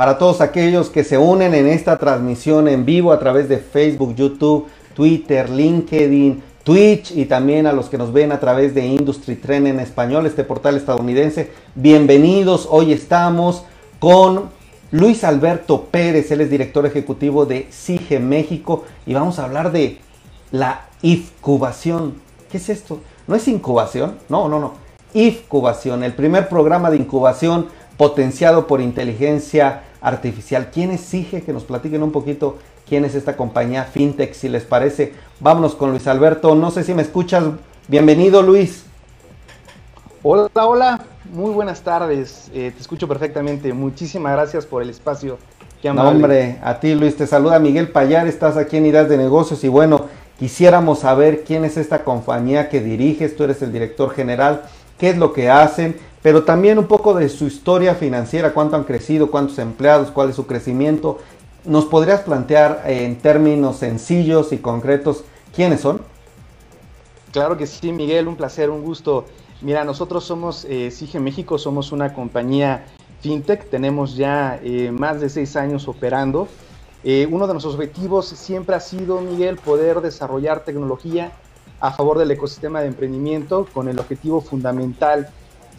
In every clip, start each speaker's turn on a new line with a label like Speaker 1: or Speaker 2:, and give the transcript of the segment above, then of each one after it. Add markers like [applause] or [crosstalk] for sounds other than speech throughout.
Speaker 1: para todos aquellos que se unen en esta transmisión en vivo a través de Facebook, YouTube, Twitter, LinkedIn, Twitch y también a los que nos ven a través de Industry Trend en español, este portal estadounidense. Bienvenidos, hoy estamos con Luis Alberto Pérez, él es director ejecutivo de CIGE México y vamos a hablar de la incubación. ¿Qué es esto? ¿No es incubación? No, no, no. Incubación, el primer programa de incubación potenciado por inteligencia artificial. ¿Quién es CIGE? Que nos platiquen un poquito quién es esta compañía FinTech, si les parece. Vámonos con Luis Alberto. No sé si me escuchas. Bienvenido, Luis.
Speaker 2: Hola, hola. Muy buenas tardes. Eh, te escucho perfectamente. Muchísimas gracias por el espacio.
Speaker 1: Qué no, hombre, a ti, Luis. Te saluda Miguel Payar. Estás aquí en Ideas de Negocios y bueno, quisiéramos saber quién es esta compañía que diriges. Tú eres el director general. ¿Qué es lo que hacen? Pero también un poco de su historia financiera, cuánto han crecido, cuántos empleados, cuál es su crecimiento ¿Nos podrías plantear en términos sencillos y concretos quiénes son?
Speaker 2: Claro que sí, Miguel, un placer, un gusto. Mira, nosotros somos eh, SIGE México, somos una compañía fintech, tenemos ya eh, más de seis años operando. Eh, uno de nuestros objetivos siempre ha sido, Miguel, poder desarrollar tecnología a favor del ecosistema de emprendimiento con el objetivo fundamental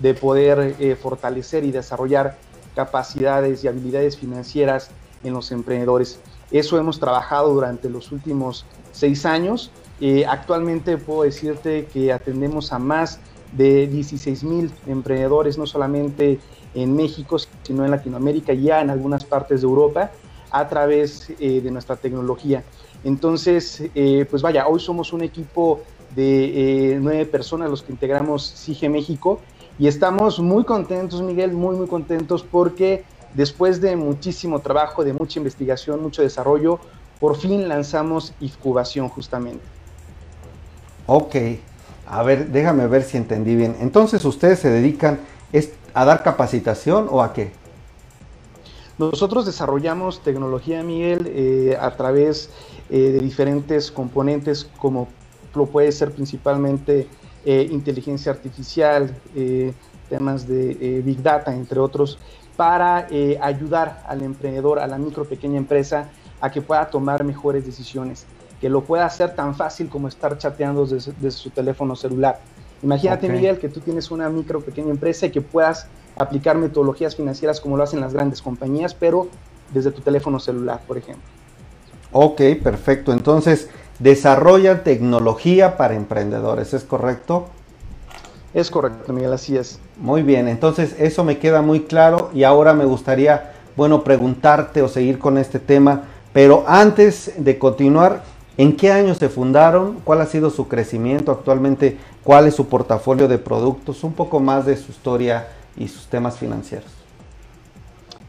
Speaker 2: de poder eh, fortalecer y desarrollar capacidades y habilidades financieras en los emprendedores. Eso hemos trabajado durante los últimos seis años. Eh, actualmente puedo decirte que atendemos a más de 16 mil emprendedores, no solamente en México, sino en Latinoamérica y ya en algunas partes de Europa, a través eh, de nuestra tecnología. Entonces, pues vaya, hoy somos un equipo de nueve personas los que integramos CIGE México y estamos muy contentos, Miguel, muy, muy contentos porque Después de muchísimo trabajo, de mucha investigación, mucho desarrollo, por fin lanzamos Incubación justamente.
Speaker 1: Ok, a ver, déjame ver si entendí bien. Entonces, ¿ustedes se dedican a dar capacitación o a qué?
Speaker 2: Nosotros desarrollamos tecnología, Miguel, eh, a través eh, de diferentes componentes, como lo puede ser principalmente eh, inteligencia artificial, temas de Big Data, entre otros, para eh, ayudar al emprendedor, a la micro pequeña empresa, a que pueda tomar mejores decisiones, que lo pueda hacer tan fácil como estar chateando desde, su teléfono celular. Imagínate, Miguel, que tú tienes una micro pequeña empresa y que puedas aplicar metodologías financieras como lo hacen las grandes compañías, pero desde tu teléfono celular, por ejemplo.
Speaker 1: Ok, perfecto. Entonces, desarrolla tecnología para emprendedores, ¿es correcto?
Speaker 2: Es correcto, Miguel, así es.
Speaker 1: Muy bien, entonces eso me queda muy claro y ahora me gustaría, bueno, preguntarte o seguir con este tema, pero antes de continuar, ¿en qué año se fundaron? ¿Cuál ha sido su crecimiento actualmente? ¿Cuál es su portafolio de productos? Un poco más de su historia y sus temas financieros.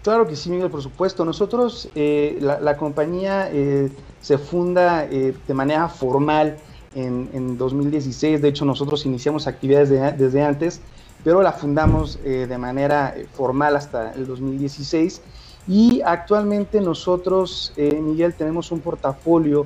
Speaker 2: Claro que sí, Miguel, por supuesto. Nosotros, eh, la, compañía eh, se funda eh, de manera formal en, 2016. De hecho, nosotros iniciamos actividades desde antes, pero la fundamos eh, de manera eh, formal hasta el 2016. Y actualmente nosotros, Miguel, tenemos un portafolio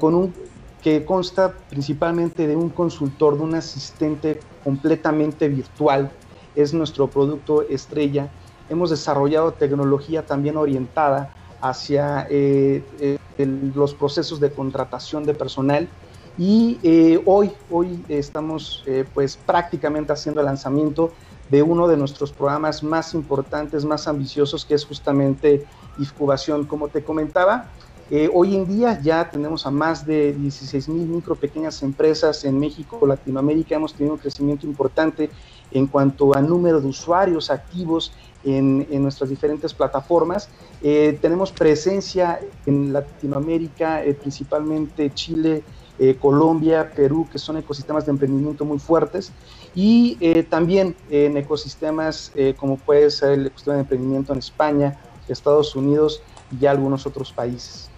Speaker 2: con un, que consta principalmente de un consultor, de un asistente completamente virtual. Es nuestro producto estrella. Hemos desarrollado tecnología también orientada hacia los procesos de contratación de personal y eh, hoy, hoy estamos eh, pues prácticamente haciendo el lanzamiento de uno de nuestros programas más importantes, más ambiciosos, que es justamente Incubación. Como te comentaba, eh, hoy en día ya tenemos a más de 16 mil micro pequeñas empresas en México, Latinoamérica. Hemos tenido un crecimiento importante en cuanto a número de usuarios activos en, en nuestras diferentes plataformas. tenemos presencia en Latinoamérica, principalmente Chile, eh, Colombia, Perú, que son ecosistemas de emprendimiento muy fuertes, y eh, también en ecosistemas eh, como puede ser el ecosistema de emprendimiento en España, Estados Unidos y algunos otros países.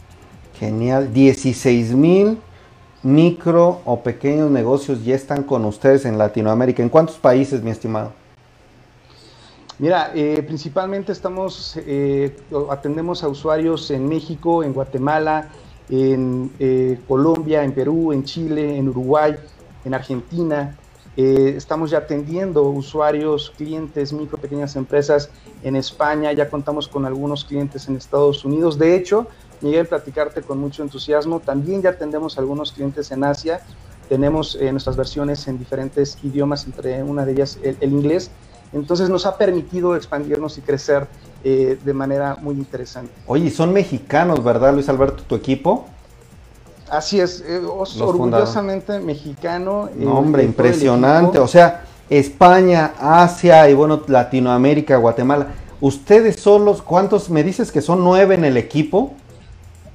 Speaker 1: Genial, 16 mil micro o pequeños negocios ya están con ustedes en Latinoamérica. ¿En cuántos países, mi estimado?
Speaker 2: Mira, principalmente estamos, atendemos a usuarios en México, en Guatemala, en eh, Colombia, en Perú, en Chile, en Uruguay, en Argentina, Eh, estamos ya atendiendo usuarios, clientes, micro, pequeñas empresas en España, ya contamos con algunos clientes en Estados Unidos. De hecho, Miguel, platicarte con mucho entusiasmo, también ya atendemos algunos clientes en Asia. Tenemos eh, nuestras versiones en diferentes idiomas, entre una de ellas el, inglés. Entonces nos ha permitido expandirnos y crecer eh, de manera muy interesante.
Speaker 1: Oye, son mexicanos, ¿verdad, Luis Alberto, tu equipo?
Speaker 2: Así es, eh, orgullosamente mexicano.
Speaker 1: Eh, hombre, impresionante. O sea, España, Asia y bueno, Latinoamérica, Guatemala. ¿Ustedes son los cuántos? Me dices que son nueve en el equipo.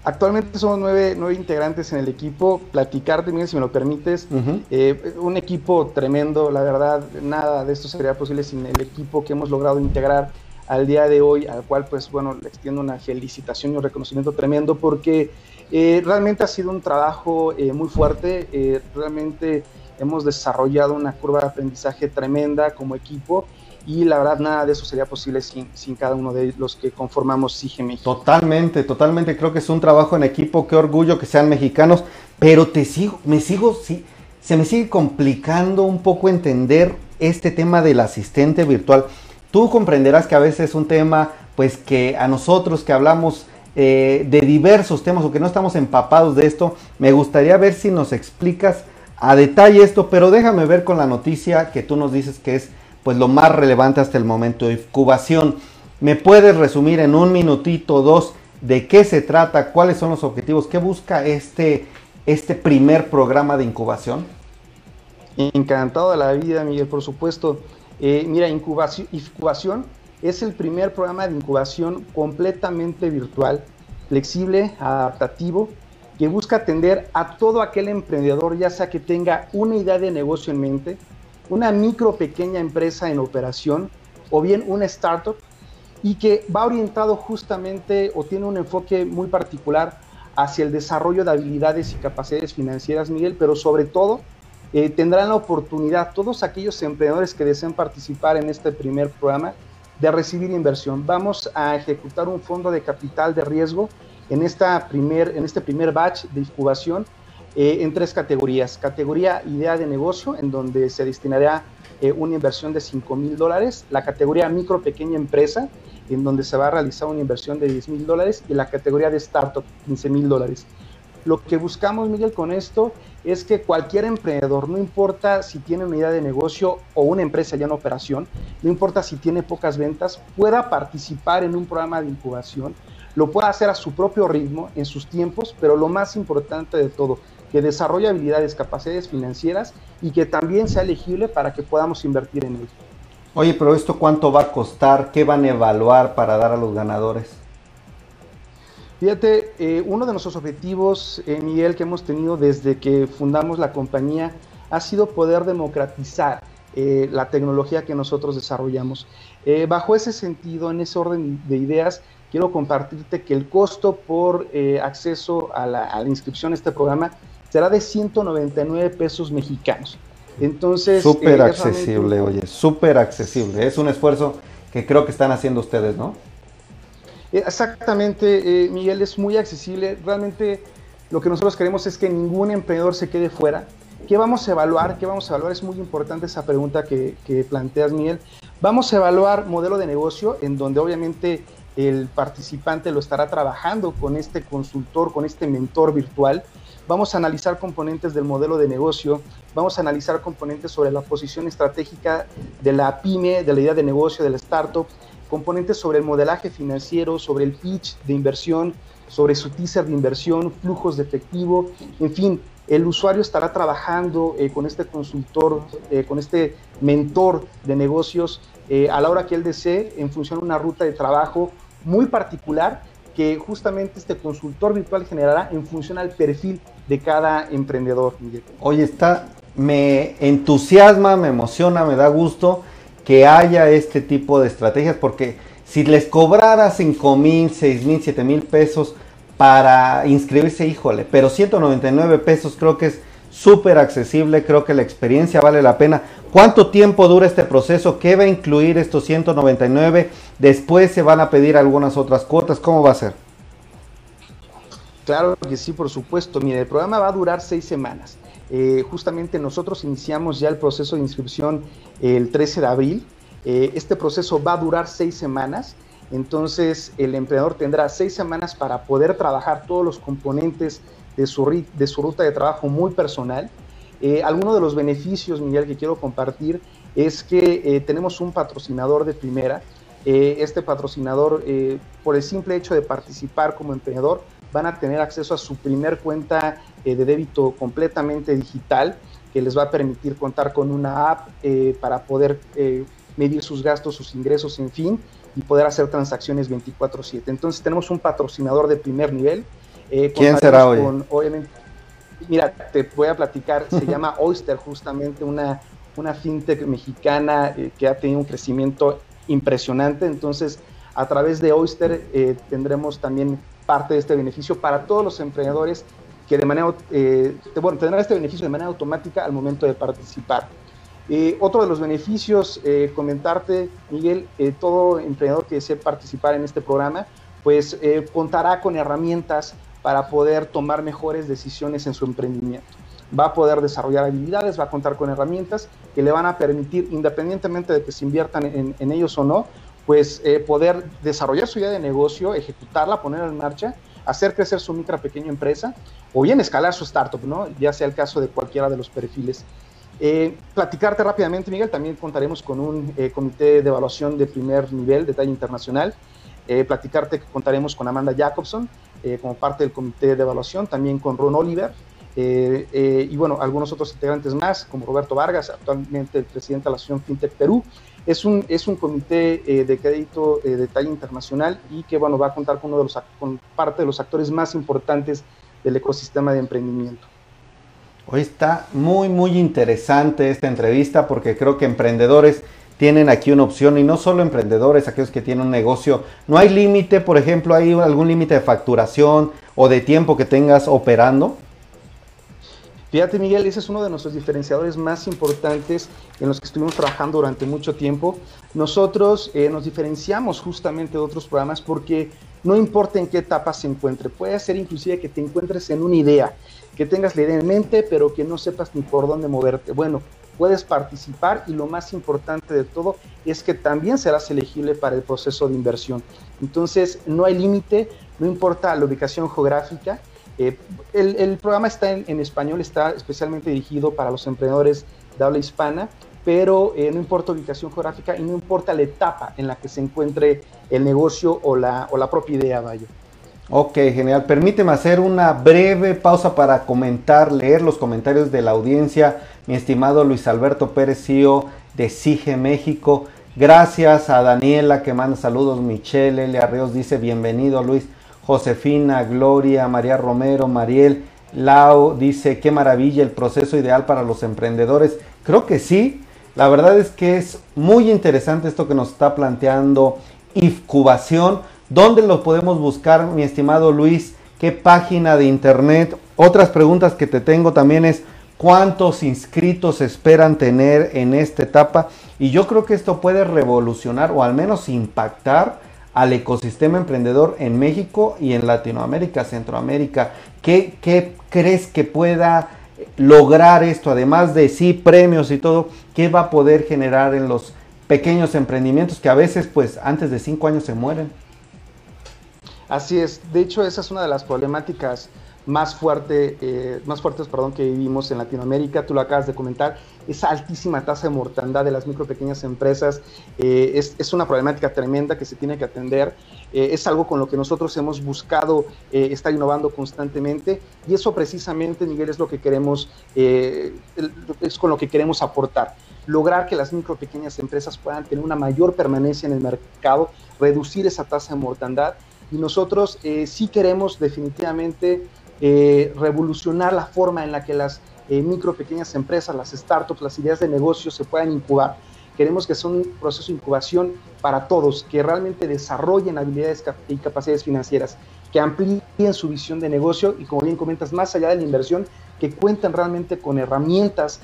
Speaker 2: Actualmente somos nueve, nueve integrantes en el equipo. Platicarte, bien, si me lo permites. Eh, un equipo tremendo, la verdad, nada de esto sería posible sin el equipo que hemos logrado integrar al día de hoy, al cual, pues bueno, le extiendo una felicitación y un reconocimiento tremendo porque eh, realmente ha sido un trabajo eh, muy fuerte, eh, realmente hemos desarrollado una curva de aprendizaje tremenda como equipo y la verdad nada de eso sería posible sin, sin cada uno de los que conformamos CIGE
Speaker 1: Totalmente, totalmente, creo que es un trabajo en equipo, qué orgullo que sean mexicanos, pero te sigo, me sigo, sí, se me sigue complicando un poco entender este tema del asistente virtual. Tú comprenderás que a veces es un tema, pues que a nosotros que hablamos eh, de diversos temas o que no estamos empapados de esto, me gustaría ver si nos explicas a detalle esto, pero déjame ver con la noticia que tú nos dices que es pues lo más relevante hasta el momento, incubación. ¿Me puedes resumir en un minutito, dos, de qué se trata, cuáles son los objetivos, qué busca este, este primer programa de incubación?
Speaker 2: Encantado de la vida, Miguel, por supuesto. Eh, mira, incubación es el primer programa de incubación completamente virtual, flexible, adaptativo, que busca atender a todo aquel emprendedor, ya sea que tenga una idea de negocio en mente, una micro pequeña empresa en operación o bien una startup y que va orientado justamente o tiene un enfoque muy particular hacia el desarrollo de habilidades y capacidades financieras, Miguel, pero sobre todo eh, tendrán la oportunidad, todos aquellos emprendedores que deseen participar en este primer programa, de recibir inversión. Vamos a ejecutar un fondo de capital de riesgo en, esta primer, en este primer batch de incubación eh, en tres categorías. Categoría idea de negocio, en donde se destinará eh, una inversión de 5 mil dólares. La categoría micro pequeña empresa, en donde se va a realizar una inversión de 10 mil dólares. Y la categoría de startup, 15 mil dólares. Lo que buscamos, Miguel, con esto es que cualquier emprendedor, no importa si tiene una idea de negocio o una empresa ya en operación, no importa si tiene pocas ventas, pueda participar en un programa de incubación, lo pueda hacer a su propio ritmo, en sus tiempos, pero lo más importante de todo, que desarrolle habilidades, capacidades financieras y que también sea elegible para que podamos invertir en él.
Speaker 1: Oye, pero esto cuánto va a costar, qué van a evaluar para dar a los ganadores?
Speaker 2: Fíjate, eh, uno de nuestros objetivos, eh, Miguel, que hemos tenido desde que fundamos la compañía, ha sido poder democratizar eh, la tecnología que nosotros desarrollamos. bajo ese sentido, en ese orden de ideas, quiero compartirte que el costo por acceso a la, a la, inscripción a este programa será de 199 pesos mexicanos. Entonces...
Speaker 1: Súper accesible, oye, súper accesible. Es un esfuerzo que creo que están haciendo ustedes, ¿no?
Speaker 2: Exactamente, eh, Miguel, es muy accesible. Realmente lo que nosotros queremos es que ningún emprendedor se quede fuera. ¿Qué vamos a evaluar? ¿Qué vamos a evaluar? Es muy importante esa pregunta que, planteas, Miguel. Vamos a evaluar modelo de negocio en donde obviamente el participante lo estará trabajando con este consultor, con este mentor virtual. Vamos a analizar componentes del modelo de negocio, vamos a analizar componentes sobre la posición estratégica de la pyme, de la idea de negocio, del startup, componentes sobre el modelaje financiero, sobre el pitch de inversión, sobre su teaser de inversión, flujos de efectivo, en fin, el usuario estará trabajando eh, con este consultor, eh, con este mentor de negocios eh, a la hora que él desee en función de una ruta de trabajo muy particular que justamente este consultor virtual generará en función al perfil de cada emprendedor.
Speaker 1: Oye, está, me entusiasma, me emociona, me da gusto que haya este tipo de estrategias, porque si les cobrara 5 mil, 6 mil, 7 mil pesos para inscribirse, híjole, pero 199 pesos creo que es súper accesible, creo que la experiencia vale la pena. ¿Cuánto tiempo dura este proceso? ¿Qué va a incluir estos 199? Después se van a pedir algunas otras cuotas, ¿cómo va a ser?
Speaker 2: Claro que sí, por supuesto. Mire, el programa va a durar seis semanas. justamente nosotros iniciamos ya el proceso de inscripción el 13 de abril. este proceso va a durar seis semanas. Entonces el emprendedor tendrá seis semanas para poder trabajar todos los componentes de su, ruta de trabajo muy personal. Eh, alguno de los beneficios, Miguel, que quiero compartir es que eh, tenemos un patrocinador de primera. Eh, este patrocinador, por el simple hecho de participar como emprendedor, van a tener acceso a su primer cuenta de débito completamente digital que les va a permitir contar con una app para poder medir sus gastos, sus ingresos, en fin, y poder hacer transacciones 24/7. Entonces tenemos un patrocinador de primer nivel
Speaker 1: eh, ¿Quién será hoy?
Speaker 2: obviamente, mira, te voy a platicar, se [laughs] llama Oyster, justamente una, una fintech mexicana eh, que ha tenido un crecimiento impresionante. Entonces, a través de Oyster eh, tendremos también parte de este beneficio para todos los emprendedores que de manera, bueno, tendrán este beneficio de manera automática al momento de participar. otro de los beneficios, comentarte, Miguel, todo emprendedor que desee participar en este programa, pues contará con herramientas para poder tomar mejores decisiones en su emprendimiento. Va a poder desarrollar habilidades, va a contar con herramientas que le van a permitir, independientemente de que se inviertan en, ellos o no, pues eh, poder desarrollar su idea de negocio, ejecutarla, ponerla en marcha, hacer crecer su micro pequeña empresa o bien escalar su startup, ¿no? ya sea el caso de cualquiera de los perfiles. Eh, platicarte rápidamente, Miguel, también contaremos con un eh, comité de evaluación de primer nivel, de talla internacional. platicarte que contaremos con Amanda Jacobson, como parte del comité de evaluación, también con Ron Oliver y bueno, algunos otros integrantes más, como Roberto Vargas, actualmente el presidente de la Asociación FinTech Perú. Es un, es un comité de crédito de talla internacional y que bueno, va a contar con, uno de los, con parte de los actores más importantes del ecosistema de emprendimiento.
Speaker 1: Hoy está muy, muy interesante esta entrevista porque creo que emprendedores tienen aquí una opción y no solo emprendedores, aquellos que tienen un negocio. No hay límite, por ejemplo, hay algún límite de facturación o de tiempo que tengas operando.
Speaker 2: Fíjate Miguel, ese es uno de nuestros diferenciadores más importantes en los que estuvimos trabajando durante mucho tiempo. Nosotros eh, nos diferenciamos justamente de otros programas porque no importa en qué etapa se encuentre, puede ser inclusive que te encuentres en una idea, que tengas la idea en mente, pero que no sepas ni por dónde moverte. Bueno, puedes participar y lo más importante de todo es que también serás elegible para el proceso de inversión. Entonces, no hay límite, no importa la ubicación geográfica. Eh, el, programa está en, español, está especialmente dirigido para los emprendedores de habla hispana, pero eh, no importa ubicación geográfica y no importa la etapa en la que se encuentre el negocio o la, o la propia idea, vaya.
Speaker 1: Ok, genial. Permíteme hacer una breve pausa para comentar, leer los comentarios de la audiencia. Mi estimado Luis Alberto Pérez, CEO de SIGE México. Gracias a Daniela que manda saludos. Michelle L. Arreos dice bienvenido Luis. Josefina, Gloria, María Romero, Mariel, Lau dice qué maravilla el proceso ideal para los emprendedores. Creo que sí. La verdad es que es muy interesante esto que nos está planteando Incubación ¿Dónde lo podemos buscar, mi estimado Luis? ¿Qué página de internet? Otras preguntas que te tengo también es cuántos inscritos esperan tener en esta etapa. Y yo creo que esto puede revolucionar o al menos impactar al ecosistema emprendedor en México y en Latinoamérica, Centroamérica. ¿Qué, crees que pueda lograr esto? Además de sí, premios y todo, ¿qué va a poder generar en los pequeños emprendimientos que a veces pues antes de cinco años se mueren?
Speaker 2: Así es, de hecho esa es una de las problemáticas más, fuerte, eh, más fuertes perdón, que vivimos en Latinoamérica, tú lo acabas de comentar, esa altísima tasa de mortandad de las micro pequeñas empresas. Eh, es, una problemática tremenda que se tiene que atender, eh, es algo con lo que nosotros hemos buscado estar innovando constantemente. Y eso precisamente, Miguel, es lo que queremos, es con lo que queremos aportar. Lograr que las micro pequeñas empresas puedan tener una mayor permanencia en el mercado, reducir esa tasa de mortandad. Y nosotros eh, sí queremos definitivamente eh, revolucionar la forma en la que las eh, micro, pequeñas empresas, las startups, las ideas de negocio se puedan incubar. Queremos que sea un proceso de incubación para todos, que realmente desarrollen habilidades y capacidades financieras, que amplíen su visión de negocio y, como bien comentas, más allá de la inversión, que cuenten realmente con herramientas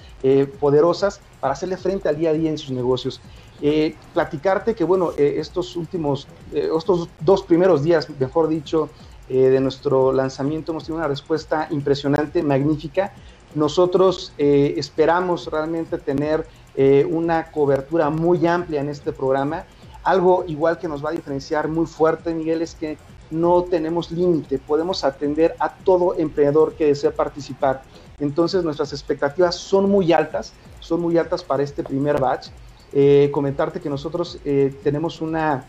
Speaker 2: poderosas para hacerle frente al día a día en sus negocios. Eh, platicarte que, bueno, eh, estos últimos, eh, estos dos primeros días, mejor dicho, de nuestro lanzamiento hemos tenido una respuesta impresionante, magnífica. Nosotros eh, esperamos realmente tener eh, una cobertura muy amplia en este programa. Algo igual que nos va a diferenciar muy fuerte, Miguel, es que no tenemos límite, podemos atender a todo emprendedor que desee participar. Entonces nuestras expectativas son muy altas, son muy altas para este primer batch. Eh, comentarte que nosotros tenemos una,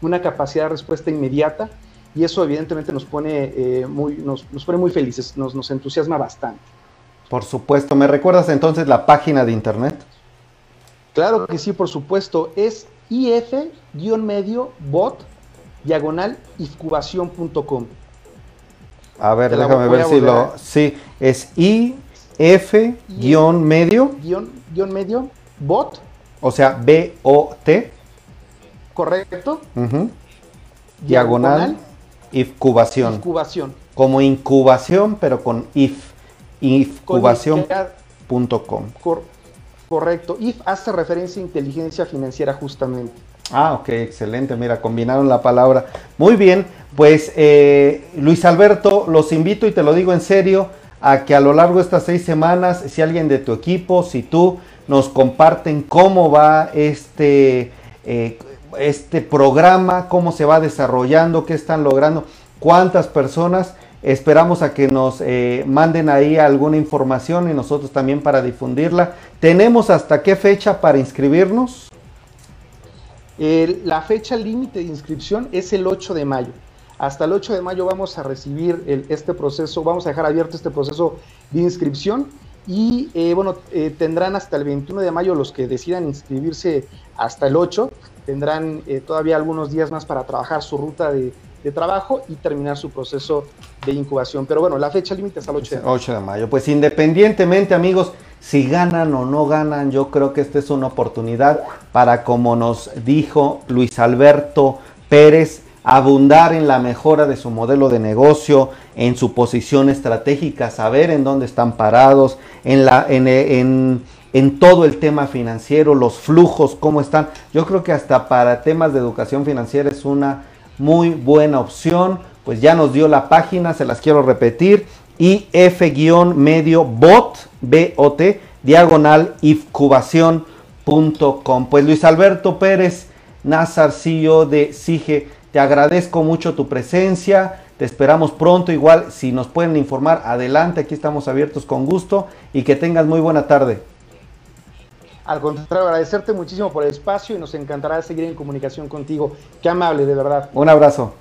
Speaker 2: una capacidad de respuesta inmediata y eso evidentemente nos pone, muy, nos, nos, pone muy felices, nos, nos entusiasma bastante.
Speaker 1: Por supuesto. ¿Me recuerdas entonces la página de internet?
Speaker 2: Claro que sí, por supuesto. Es if-medio bot diagonal incubación.com.
Speaker 1: A ver, déjame ver si lo. Sí, es if-medio.
Speaker 2: Guión, medio bot.
Speaker 1: O sea, B-O-T.
Speaker 2: Correcto.
Speaker 1: Diagonal, incubación.
Speaker 2: Incubación.
Speaker 1: Como incubación, pero con if incubación.com.
Speaker 2: correcto. IF hace referencia a inteligencia financiera justamente.
Speaker 1: Ah, ok, excelente. Mira, combinaron la palabra. Muy bien, pues eh, Luis Alberto, los invito y te lo digo en serio, a que a lo largo de estas seis semanas, si alguien de tu equipo, si tú, nos comparten cómo va este, eh, este programa, cómo se va desarrollando, qué están logrando, cuántas personas Esperamos a que nos eh, manden ahí alguna información y nosotros también para difundirla. ¿Tenemos hasta qué fecha para inscribirnos?
Speaker 2: la fecha límite de inscripción es el 8 de mayo. Hasta el 8 de mayo vamos a recibir este proceso, vamos a dejar abierto este proceso de inscripción y eh, bueno, eh, tendrán hasta el 21 de mayo los que decidan inscribirse hasta el 8, tendrán todavía algunos días más para trabajar su ruta de, trabajo y terminar su proceso de incubación. Pero bueno, la fecha límite es el 8 de mayo.
Speaker 1: 8 de mayo. Pues independientemente, amigos, si ganan o no ganan, yo creo que esta es una oportunidad para, como nos dijo Luis Alberto Pérez, abundar en la mejora de su modelo de negocio, en su posición estratégica, saber en dónde están parados, en, la, en, en, en todo el tema financiero, los flujos, cómo están. Yo creo que hasta para temas de educación financiera es una muy buena opción. Pues ya nos dio la página, se las quiero repetir. if-medio bot, B-O-T, diagonal incubación.com. Pues Luis Alberto Pérez, Nazar, CEO de SIGE, te agradezco mucho tu presencia. Te esperamos pronto. Igual, si nos pueden informar, adelante. Aquí estamos abiertos con gusto. Y que tengas muy buena tarde.
Speaker 2: Al contrario, agradecerte muchísimo por el espacio y nos encantará seguir en comunicación contigo. Qué amable, de verdad.
Speaker 1: Un abrazo.